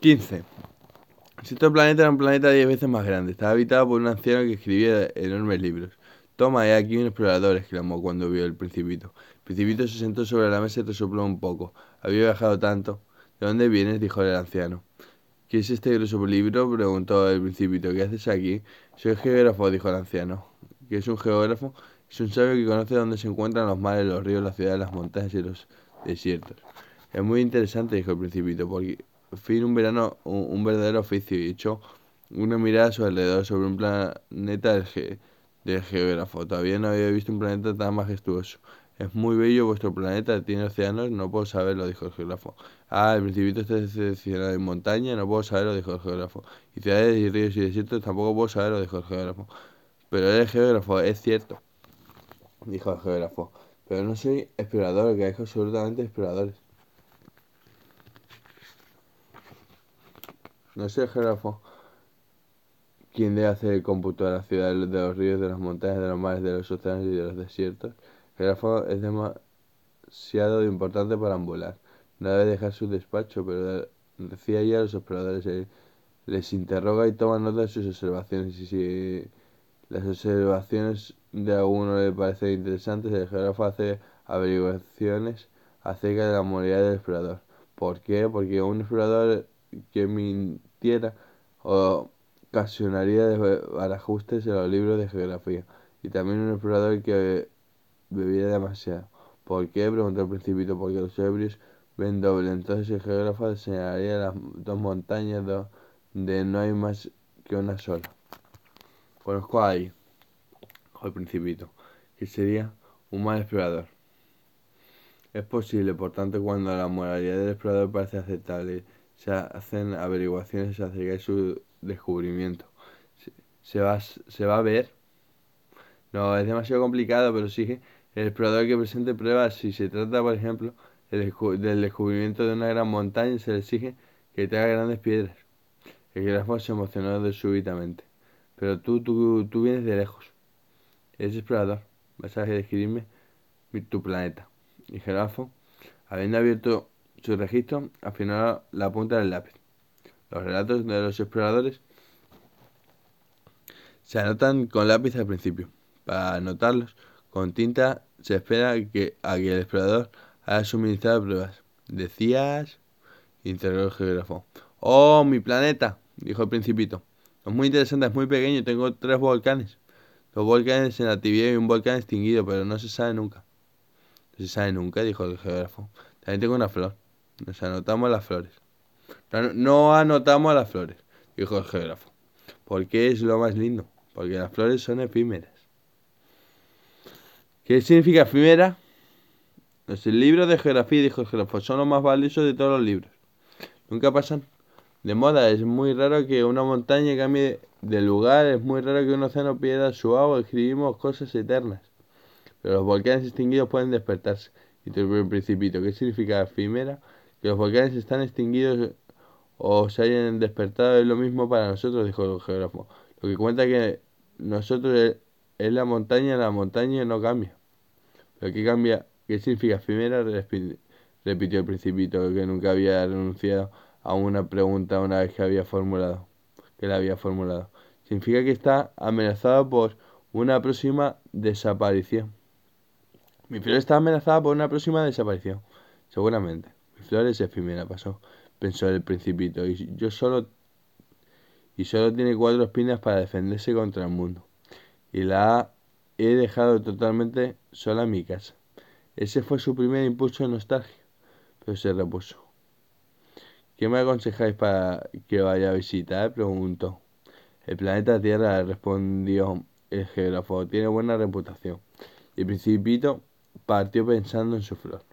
15. Si este planeta era un planeta 10 veces más grande, estaba habitado por un anciano que escribía enormes libros. Toma, he aquí un explorador, exclamó cuando vio el principito. El principito se sentó sobre la mesa y resopló un poco. Había viajado tanto. ¿De dónde vienes? dijo el anciano. ¿Qué es este grueso libro? preguntó el principito. ¿Qué haces aquí? Soy geógrafo, dijo el anciano. ¿Qué es un geógrafo? Es un sabio que conoce dónde se encuentran los mares, los ríos, las ciudades, las montañas y los desiertos. Es muy interesante, dijo el principito, porque fin un verano un, verdadero oficio y echó una mirada a su alrededor sobre un planeta del, del geógrafo. Todavía no había visto un planeta tan majestuoso. Es muy bello vuestro planeta, tiene océanos, no puedo saberlo, dijo el geógrafo. Ah, el principito está decepcionado en montaña, no puedo saberlo, dijo el geógrafo. Y ciudades y ríos y desiertos tampoco puedo saberlo, dijo el geógrafo. Pero eres geógrafo, es cierto, dijo el geógrafo. Pero no soy explorador, que hay absolutamente exploradores. No el geógrafo quien debe hacer el cómputo de las ciudades, de los ríos, de las montañas, de los mares, de los océanos y de los desiertos. El geógrafo es demasiado importante para volar. No debe dejar su despacho, pero decía ya a los exploradores, eh, les interroga y toma nota de sus observaciones. Y si las observaciones de alguno le parecen interesantes, el geógrafo hace averiguaciones acerca de la moralidad del explorador. ¿Por qué? Porque un explorador que mintiera ocasionaría desbarajustes en los libros de geografía. Y también un explorador que bebiera demasiado. ¿Por qué? Preguntó el principito. Porque los ebrios ven doble. Entonces el geógrafo señalaría las dos montañas donde no hay más que una sola. Conozco ahí, dijo el principito, que sería un mal explorador. Es posible, por tanto, cuando la moralidad del explorador parece aceptable, se hacen averiguaciones acerca de su descubrimiento. Se, va, se va a ver. No, es demasiado complicado, pero sí el explorador que presente pruebas, si se trata, por ejemplo, del descubrimiento de una gran montaña, se le exige que traiga grandes piedras. El geógrafo se emocionó de súbitamente. Pero tú, tú, tú vienes de lejos. Eres explorador. Vas a describirme tu planeta. Y geógrafo, habiendo abierto su registro, afinó la punta del lápiz. Los relatos de los exploradores se anotan con lápiz al principio. Para anotarlos con tinta se espera que, a que el explorador haya suministrado pruebas. ¿Decías? interrogó el geógrafo. ¡Oh, mi planeta! dijo el principito. Es muy interesante, es muy pequeño. Tengo tres volcanes. Dos volcanes en actividad y un volcán extinguido, pero no se sabe nunca. No se sabe nunca, dijo el geógrafo. También tengo una flor. Nos anotamos las flores. No, no anotamos las flores, dijo el geógrafo. Porque es lo más lindo. Porque las flores son efímeras. ¿Qué significa efímera? Los libros de geografía, dijo el geógrafo, son los más valiosos de todos los libros. Nunca pasan de moda. Es muy raro que una montaña cambie de lugar, es muy raro que un océano pierda su agua. Escribimos cosas eternas. Pero los volcanes extinguidos pueden despertarse. Y te el principito. ¿Qué significa efímera? Que los volcanes están extinguidos o se hayan despertado es lo mismo para nosotros, dijo el geógrafo. Lo que cuenta que nosotros es, la montaña, la montaña no cambia. Pero ¿qué cambia? ¿Qué significa efímera? Repitió el principito que nunca había renunciado a una pregunta una vez que había formulado, que la había formulado. Significa que está amenazado por una próxima desaparición. Mi flor está amenazada por una próxima desaparición. Seguramente. Mi flor es efímera, pasó, pensó el principito, y yo solo y solo tiene cuatro espinas para defenderse contra el mundo. Y la he dejado totalmente sola en mi casa. Ese fue su primer impulso de nostalgia, pero se repuso. ¿Qué me aconsejáis para que vaya a visitar? preguntó. El planeta Tierra, respondió el geógrafo, tiene buena reputación. Y el principito partió pensando en su flor.